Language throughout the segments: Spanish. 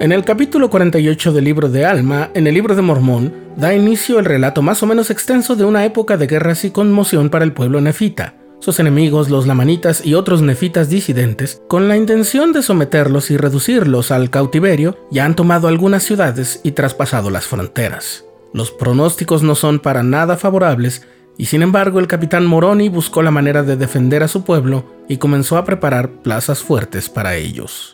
En el capítulo 48 del libro de Alma, en el libro de Mormón, da inicio el relato más o menos extenso de una época de guerras y conmoción para el pueblo nefita, sus enemigos, los lamanitas y otros nefitas disidentes, con la intención de someterlos y reducirlos al cautiverio, ya han tomado algunas ciudades y traspasado las fronteras. Los pronósticos no son para nada favorables, y sin embargo el capitán Moroni buscó la manera de defender a su pueblo y comenzó a preparar plazas fuertes para ellos.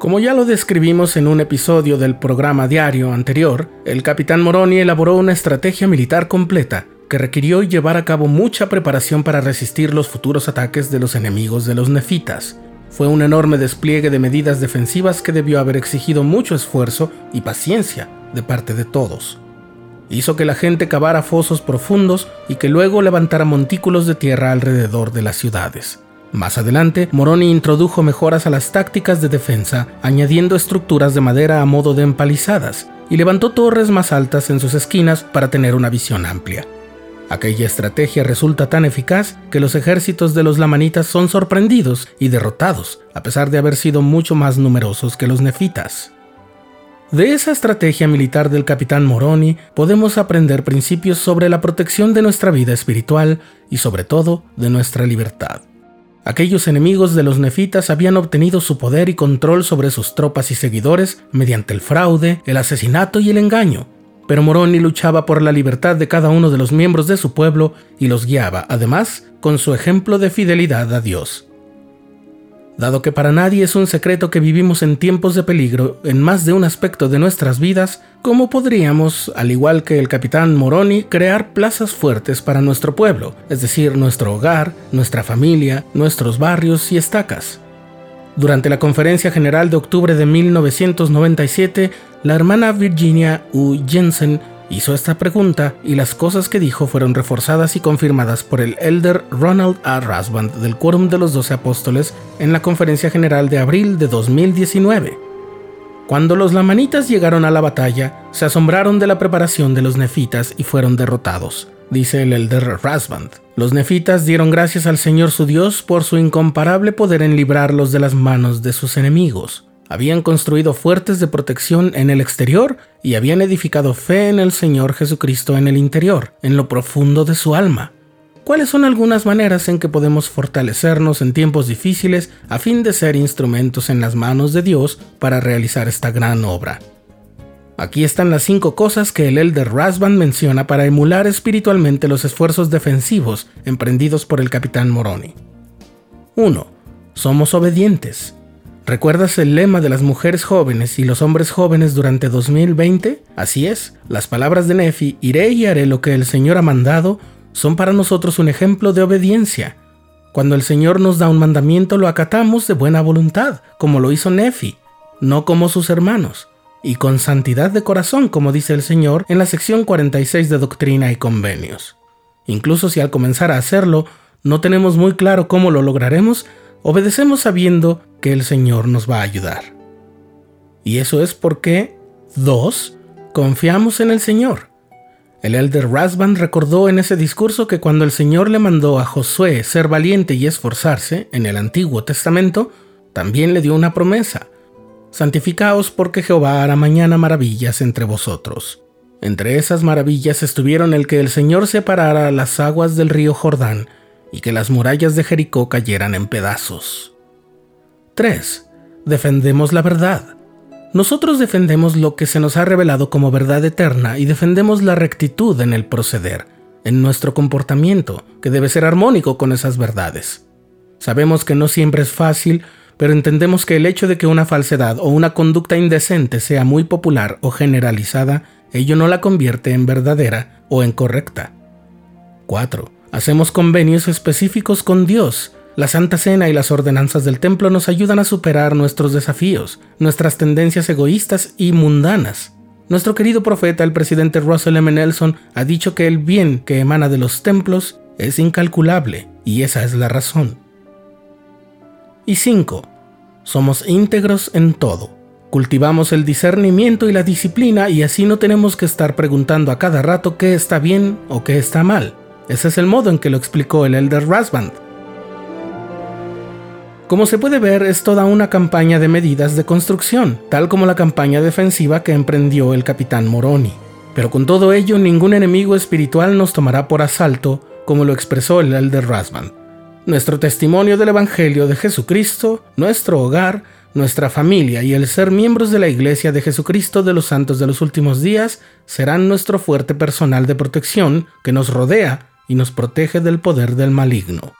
Como ya lo describimos en un episodio del programa diario anterior, el capitán Moroni elaboró una estrategia militar completa que requirió llevar a cabo mucha preparación para resistir los futuros ataques de los enemigos de los nefitas. Fue un enorme despliegue de medidas defensivas que debió haber exigido mucho esfuerzo y paciencia de parte de todos. Hizo que la gente cavara fosos profundos y que luego levantara montículos de tierra alrededor de las ciudades. Más adelante, Moroni introdujo mejoras a las tácticas de defensa, añadiendo estructuras de madera a modo de empalizadas, y levantó torres más altas en sus esquinas para tener una visión amplia. Aquella estrategia resulta tan eficaz que los ejércitos de los lamanitas son sorprendidos y derrotados, a pesar de haber sido mucho más numerosos que los nefitas. De esa estrategia militar del capitán Moroni podemos aprender principios sobre la protección de nuestra vida espiritual y sobre todo de nuestra libertad. Aquellos enemigos de los nefitas habían obtenido su poder y control sobre sus tropas y seguidores mediante el fraude, el asesinato y el engaño. Pero Moroni luchaba por la libertad de cada uno de los miembros de su pueblo y los guiaba, además, con su ejemplo de fidelidad a Dios. Dado que para nadie es un secreto que vivimos en tiempos de peligro en más de un aspecto de nuestras vidas, ¿cómo podríamos, al igual que el capitán Moroni, crear plazas fuertes para nuestro pueblo, es decir, nuestro hogar, nuestra familia, nuestros barrios y estacas? Durante la conferencia general de octubre de 1997, la hermana Virginia U. Jensen Hizo esta pregunta y las cosas que dijo fueron reforzadas y confirmadas por el elder Ronald A. Rasband del Quórum de los Doce Apóstoles en la Conferencia General de abril de 2019. Cuando los lamanitas llegaron a la batalla, se asombraron de la preparación de los nefitas y fueron derrotados, dice el elder Rasband. Los nefitas dieron gracias al Señor su Dios por su incomparable poder en librarlos de las manos de sus enemigos habían construido fuertes de protección en el exterior y habían edificado fe en el Señor Jesucristo en el interior, en lo profundo de su alma. ¿Cuáles son algunas maneras en que podemos fortalecernos en tiempos difíciles a fin de ser instrumentos en las manos de Dios para realizar esta gran obra? Aquí están las cinco cosas que el Elder Rasband menciona para emular espiritualmente los esfuerzos defensivos emprendidos por el capitán Moroni. 1. Somos obedientes. ¿Recuerdas el lema de las mujeres jóvenes y los hombres jóvenes durante 2020? Así es, las palabras de Nefi, iré y haré lo que el Señor ha mandado, son para nosotros un ejemplo de obediencia. Cuando el Señor nos da un mandamiento lo acatamos de buena voluntad, como lo hizo Nefi, no como sus hermanos, y con santidad de corazón, como dice el Señor en la sección 46 de Doctrina y Convenios. Incluso si al comenzar a hacerlo no tenemos muy claro cómo lo lograremos, obedecemos sabiendo que el Señor nos va a ayudar. Y eso es porque, dos, confiamos en el Señor. El elder Rasband recordó en ese discurso que cuando el Señor le mandó a Josué ser valiente y esforzarse en el Antiguo Testamento, también le dio una promesa. Santificaos porque Jehová hará mañana maravillas entre vosotros. Entre esas maravillas estuvieron el que el Señor separara las aguas del río Jordán y que las murallas de Jericó cayeran en pedazos. 3. Defendemos la verdad. Nosotros defendemos lo que se nos ha revelado como verdad eterna y defendemos la rectitud en el proceder, en nuestro comportamiento, que debe ser armónico con esas verdades. Sabemos que no siempre es fácil, pero entendemos que el hecho de que una falsedad o una conducta indecente sea muy popular o generalizada, ello no la convierte en verdadera o en correcta. 4. Hacemos convenios específicos con Dios. La Santa Cena y las ordenanzas del templo nos ayudan a superar nuestros desafíos, nuestras tendencias egoístas y mundanas. Nuestro querido profeta, el presidente Russell M. Nelson, ha dicho que el bien que emana de los templos es incalculable, y esa es la razón. Y 5. Somos íntegros en todo. Cultivamos el discernimiento y la disciplina y así no tenemos que estar preguntando a cada rato qué está bien o qué está mal. Ese es el modo en que lo explicó el Elder Rasband. Como se puede ver, es toda una campaña de medidas de construcción, tal como la campaña defensiva que emprendió el capitán Moroni. Pero con todo ello, ningún enemigo espiritual nos tomará por asalto, como lo expresó el Elder Rasband. Nuestro testimonio del Evangelio de Jesucristo, nuestro hogar, nuestra familia y el ser miembros de la Iglesia de Jesucristo de los Santos de los Últimos Días serán nuestro fuerte personal de protección que nos rodea y nos protege del poder del maligno.